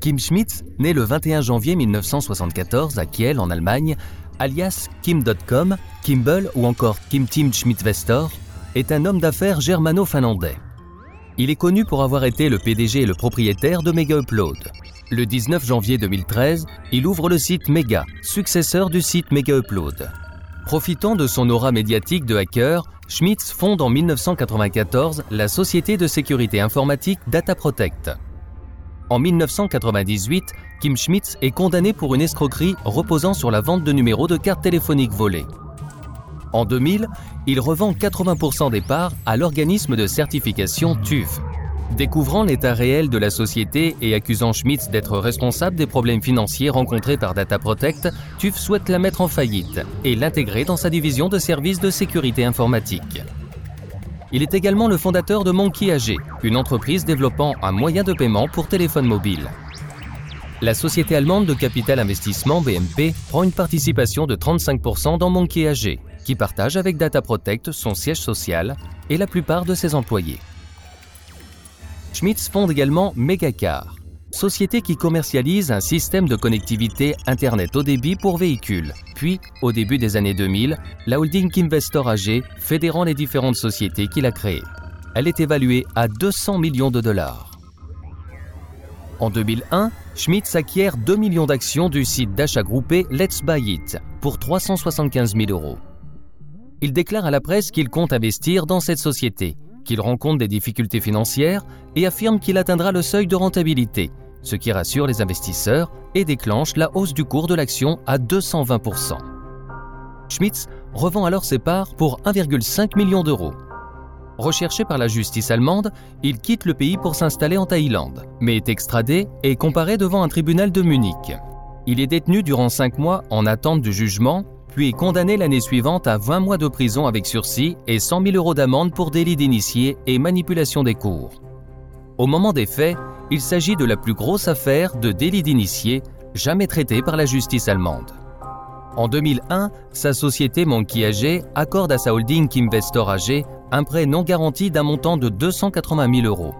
Kim Schmitz, né le 21 janvier 1974 à Kiel en Allemagne, alias Kim.com, Kimball ou encore Kim Tim Schmidt-Vestor, est un homme d'affaires germano-finlandais. Il est connu pour avoir été le PDG et le propriétaire de Mega Upload. Le 19 janvier 2013, il ouvre le site Mega, successeur du site Mega Upload. Profitant de son aura médiatique de hacker, Schmitz fonde en 1994 la société de sécurité informatique Data Protect. En 1998, Kim Schmitz est condamné pour une escroquerie reposant sur la vente de numéros de cartes téléphoniques volées. En 2000, il revend 80% des parts à l'organisme de certification TÜV. Découvrant l'état réel de la société et accusant Schmitz d'être responsable des problèmes financiers rencontrés par Data Protect, TÜV souhaite la mettre en faillite et l'intégrer dans sa division de services de sécurité informatique. Il est également le fondateur de Monkey AG, une entreprise développant un moyen de paiement pour téléphone mobile. La société allemande de capital investissement BMP prend une participation de 35% dans Monkey AG, qui partage avec Data Protect son siège social et la plupart de ses employés. Schmitz fonde également Megacar, société qui commercialise un système de connectivité Internet haut débit pour véhicules. Puis, au début des années 2000, la holding Investor AG, fédérant les différentes sociétés qu'il a créées. Elle est évaluée à 200 millions de dollars. En 2001, Schmitz acquiert 2 millions d'actions du site d'achat groupé Let's Buy It pour 375 000 euros. Il déclare à la presse qu'il compte investir dans cette société, qu'il rencontre des difficultés financières et affirme qu'il atteindra le seuil de rentabilité, ce qui rassure les investisseurs et déclenche la hausse du cours de l'action à 220%. Schmitz revend alors ses parts pour 1,5 million d'euros. Recherché par la justice allemande, il quitte le pays pour s'installer en Thaïlande, mais est extradé et comparé devant un tribunal de Munich. Il est détenu durant 5 mois en attente du jugement, puis condamné l'année suivante à 20 mois de prison avec sursis et 100 000 euros d'amende pour délit d'initié et manipulation des cours. Au moment des faits, il s'agit de la plus grosse affaire de délit d'initié jamais traitée par la justice allemande. En 2001, sa société Monkey AG accorde à sa holding Kimvestor AG un prêt non garanti d'un montant de 280 000 euros.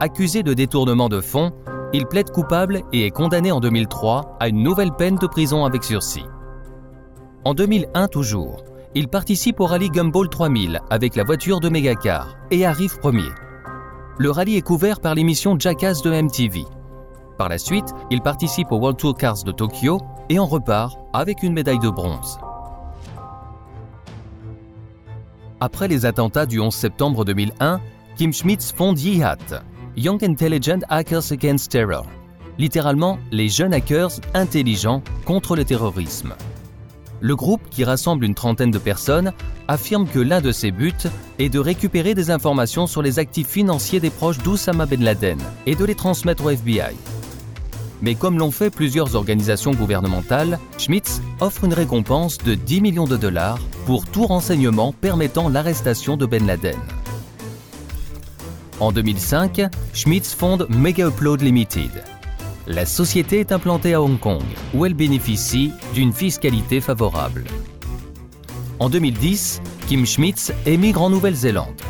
Accusé de détournement de fonds, il plaide coupable et est condamné en 2003 à une nouvelle peine de prison avec sursis. En 2001 toujours, il participe au rallye Gumball 3000 avec la voiture de Megacar et arrive premier. Le rallye est couvert par l'émission Jackass de MTV. Par la suite, il participe au World Tour Cars de Tokyo et en repart avec une médaille de bronze. Après les attentats du 11 septembre 2001, Kim Schmitz fonde YIHAT, Young Intelligent Hackers Against Terror, littéralement les jeunes hackers intelligents contre le terrorisme. Le groupe, qui rassemble une trentaine de personnes, affirme que l'un de ses buts est de récupérer des informations sur les actifs financiers des proches d'Oussama Ben Laden et de les transmettre au FBI. Mais comme l'ont fait plusieurs organisations gouvernementales, Schmitz offre une récompense de 10 millions de dollars pour tout renseignement permettant l'arrestation de Ben Laden. En 2005, Schmitz fonde Mega Upload Limited. La société est implantée à Hong Kong, où elle bénéficie d'une fiscalité favorable. En 2010, Kim Schmitz émigre en Nouvelle-Zélande,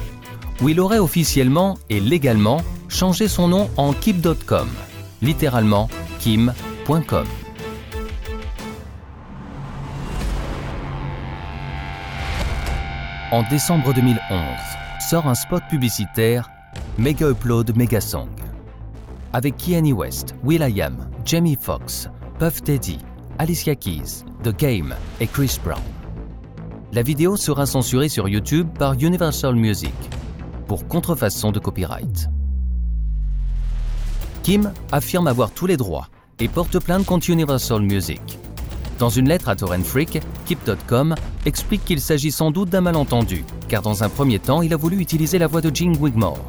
où il aurait officiellement et légalement changé son nom en Kim.com, littéralement kim.com. En décembre 2011, sort un spot publicitaire Mega Upload Mega Song. Avec Kanye West, will.i.am, Jamie Foxx, Puff Teddy, Alicia Keys, The Game et Chris Brown. La vidéo sera censurée sur YouTube par Universal Music pour contrefaçon de copyright. Kim affirme avoir tous les droits et porte plainte contre Universal Music. Dans une lettre à Torrent Freak, Keep.com explique qu'il s'agit sans doute d'un malentendu, car dans un premier temps, il a voulu utiliser la voix de Jean Wigmore.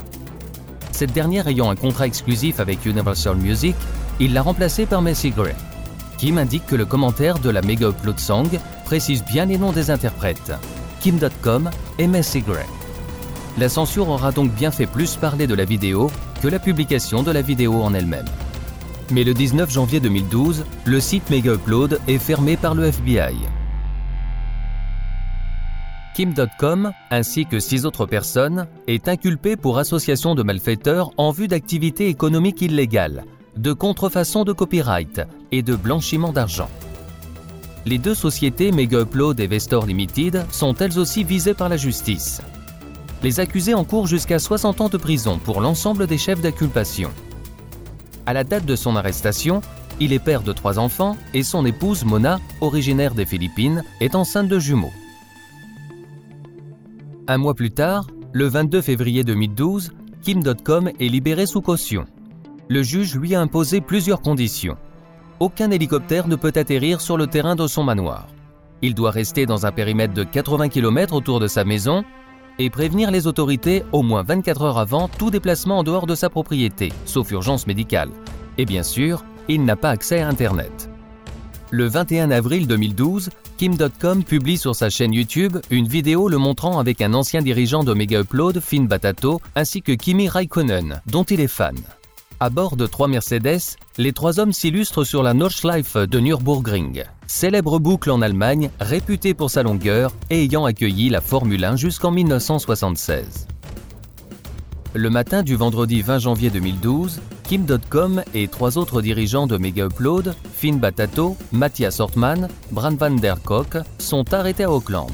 Cette dernière ayant un contrat exclusif avec Universal Music, il l'a remplacée par Messi Gray. Kim indique que le commentaire de la Mega Upload Song précise bien les noms des interprètes, Kim.com et Messi Gray. La censure aura donc bien fait plus parler de la vidéo que la publication de la vidéo en elle-même. Mais le 19 janvier 2012, le site Mega Upload est fermé par le FBI. Kim.com, ainsi que six autres personnes, est inculpé pour association de malfaiteurs en vue d'activités économiques illégales, de contrefaçon de copyright et de blanchiment d'argent. Les deux sociétés Mega Upload et Vestor Limited sont elles aussi visées par la justice. Les accusés encourent jusqu'à 60 ans de prison pour l'ensemble des chefs d'inculpation. À la date de son arrestation, il est père de trois enfants et son épouse Mona, originaire des Philippines, est enceinte de jumeaux. Un mois plus tard, le 22 février 2012, Kim.com est libéré sous caution. Le juge lui a imposé plusieurs conditions. Aucun hélicoptère ne peut atterrir sur le terrain de son manoir. Il doit rester dans un périmètre de 80 km autour de sa maison et prévenir les autorités au moins 24 heures avant tout déplacement en dehors de sa propriété, sauf urgence médicale. Et bien sûr, il n'a pas accès à Internet. Le 21 avril 2012, Kim.com publie sur sa chaîne YouTube une vidéo le montrant avec un ancien dirigeant de Mega Upload, Finn Batato, ainsi que Kimi Raikkonen, dont il est fan. À bord de trois Mercedes, les trois hommes s'illustrent sur la Nordschleife de Nürburgring, célèbre boucle en Allemagne réputée pour sa longueur et ayant accueilli la Formule 1 jusqu'en 1976. Le matin du vendredi 20 janvier 2012, Kim.com et trois autres dirigeants de Mega Upload, Finn Batato, Matthias Hortman, Bran van der Kock, sont arrêtés à Auckland.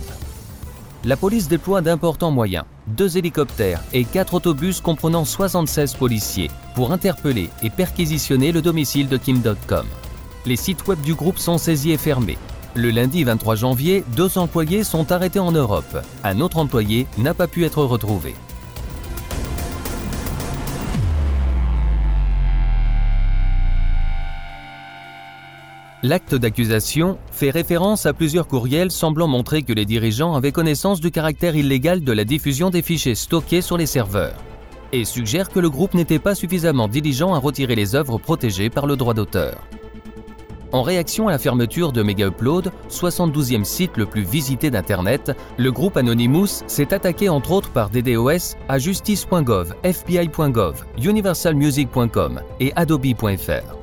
La police déploie d'importants moyens, deux hélicoptères et quatre autobus comprenant 76 policiers, pour interpeller et perquisitionner le domicile de Kim.com. Les sites web du groupe sont saisis et fermés. Le lundi 23 janvier, deux employés sont arrêtés en Europe. Un autre employé n'a pas pu être retrouvé. L'acte d'accusation fait référence à plusieurs courriels semblant montrer que les dirigeants avaient connaissance du caractère illégal de la diffusion des fichiers stockés sur les serveurs et suggère que le groupe n'était pas suffisamment diligent à retirer les œuvres protégées par le droit d'auteur. En réaction à la fermeture de Mega Upload, 72e site le plus visité d'Internet, le groupe Anonymous s'est attaqué entre autres par DDoS à justice.gov, fbi.gov, universalmusic.com et adobe.fr.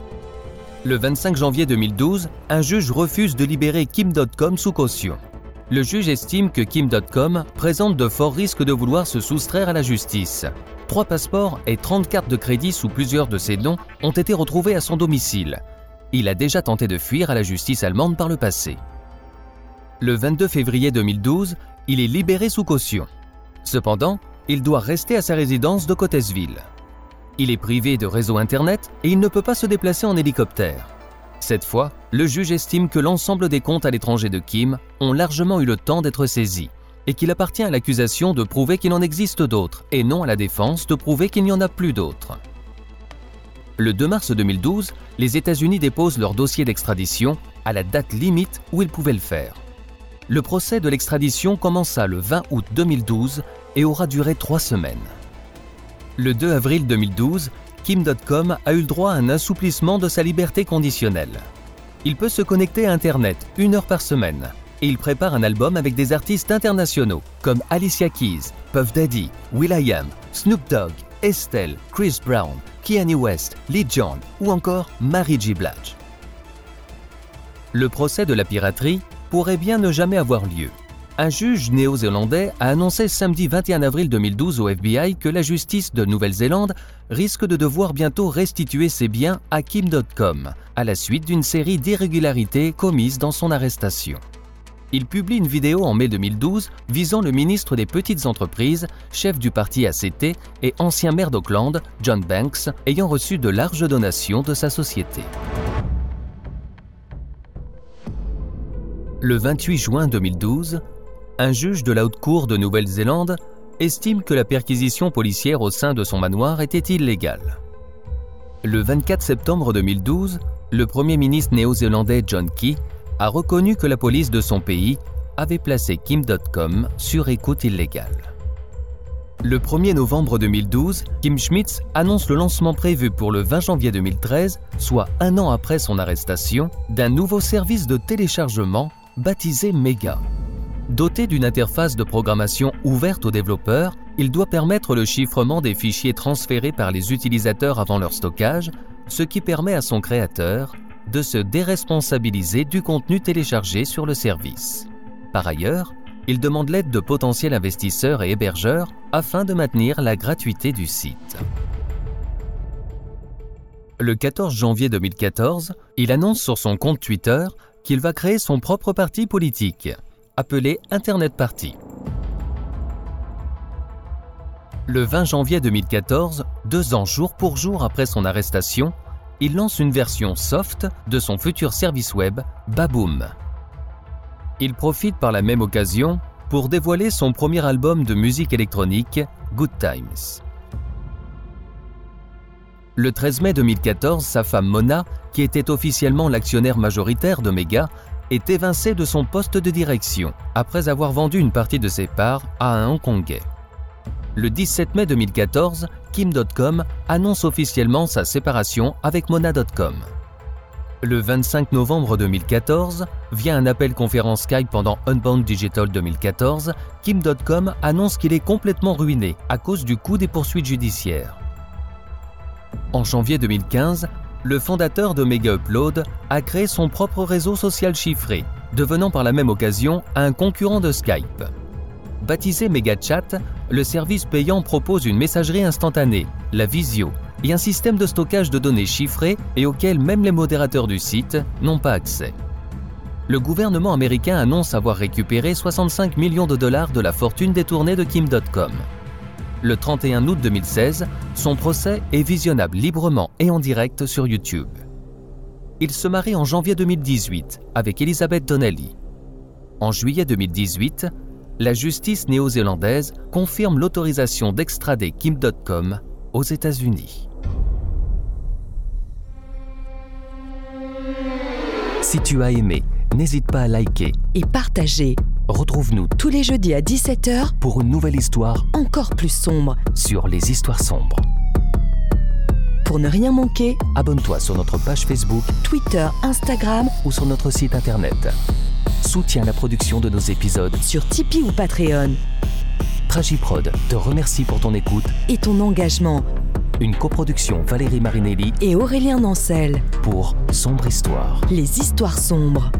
Le 25 janvier 2012, un juge refuse de libérer Kim.com sous caution. Le juge estime que Kim.com présente de forts risques de vouloir se soustraire à la justice. Trois passeports et 30 cartes de crédit sous plusieurs de ses noms ont été retrouvés à son domicile. Il a déjà tenté de fuir à la justice allemande par le passé. Le 22 février 2012, il est libéré sous caution. Cependant, il doit rester à sa résidence de Cottesville. Il est privé de réseau Internet et il ne peut pas se déplacer en hélicoptère. Cette fois, le juge estime que l'ensemble des comptes à l'étranger de Kim ont largement eu le temps d'être saisis et qu'il appartient à l'accusation de prouver qu'il en existe d'autres et non à la défense de prouver qu'il n'y en a plus d'autres. Le 2 mars 2012, les États-Unis déposent leur dossier d'extradition à la date limite où ils pouvaient le faire. Le procès de l'extradition commença le 20 août 2012 et aura duré trois semaines. Le 2 avril 2012, Kim.com a eu le droit à un assouplissement de sa liberté conditionnelle. Il peut se connecter à Internet une heure par semaine et il prépare un album avec des artistes internationaux comme Alicia Keys, Puff Daddy, will.i.am, Snoop Dogg, Estelle, Chris Brown, Kanye West, Lee John ou encore Mary J. Blige. Le procès de la piraterie pourrait bien ne jamais avoir lieu un juge néo-zélandais a annoncé samedi 21 avril 2012 au FBI que la justice de Nouvelle-Zélande risque de devoir bientôt restituer ses biens à Kim.com, à la suite d'une série d'irrégularités commises dans son arrestation. Il publie une vidéo en mai 2012 visant le ministre des Petites Entreprises, chef du parti ACT et ancien maire d'Auckland, John Banks, ayant reçu de larges donations de sa société. Le 28 juin 2012, un juge de la haute cour de Nouvelle-Zélande estime que la perquisition policière au sein de son manoir était illégale. Le 24 septembre 2012, le Premier ministre néo-zélandais John Key a reconnu que la police de son pays avait placé Kim.com sur écoute illégale. Le 1er novembre 2012, Kim Schmitz annonce le lancement prévu pour le 20 janvier 2013, soit un an après son arrestation, d'un nouveau service de téléchargement baptisé Mega. Doté d'une interface de programmation ouverte aux développeurs, il doit permettre le chiffrement des fichiers transférés par les utilisateurs avant leur stockage, ce qui permet à son créateur de se déresponsabiliser du contenu téléchargé sur le service. Par ailleurs, il demande l'aide de potentiels investisseurs et hébergeurs afin de maintenir la gratuité du site. Le 14 janvier 2014, il annonce sur son compte Twitter qu'il va créer son propre parti politique, appelé Internet Party. Le 20 janvier 2014, deux ans jour pour jour après son arrestation, il lance une version soft de son futur service web, Baboom. Il profite par la même occasion pour dévoiler son premier album de musique électronique, Good Times. Le 13 mai 2014, sa femme Mona, qui était officiellement l'actionnaire majoritaire de Mega, est évincée de son poste de direction après avoir vendu une partie de ses parts à un Hongkongais. Le 17 mai 2014, Kim.com annonce officiellement sa séparation avec Mona.com. Le 25 novembre 2014, via un appel conférence Skype pendant Unbound Digital 2014, Kim.com annonce qu'il est complètement ruiné à cause du coût des poursuites judiciaires. En janvier 2015, le fondateur de Mega Upload a créé son propre réseau social chiffré, devenant par la même occasion un concurrent de Skype. Baptisé MegaChat, le service payant propose une messagerie instantanée, la visio, et un système de stockage de données chiffrées et auquel même les modérateurs du site n'ont pas accès. Le gouvernement américain annonce avoir récupéré 65 millions de dollars de la fortune détournée de Kim.com. Le 31 août 2016, son procès est visionnable librement et en direct sur YouTube. Il se marie en janvier 2018 avec Elizabeth Donnelly. En juillet 2018, la justice néo-zélandaise confirme l'autorisation d'extrader Kim.com aux États-Unis. Si tu as aimé, n'hésite pas à liker Et partagez Retrouve-nous tous les jeudis à 17h pour une nouvelle histoire encore plus sombre. sur les histoires sombres. Pour ne rien manquer, Abonne-toi sur notre page Facebook Twitter, Instagram, ou sur notre site internet. Soutiens la production de nos épisodes. sur Tipeee ou Patreon. Tragiprod te remercie pour ton écoute. Et ton engagement. Une coproduction Valérie Marinelli Et Aurélien Nancel. pour Sombre Histoire. Les histoires sombres.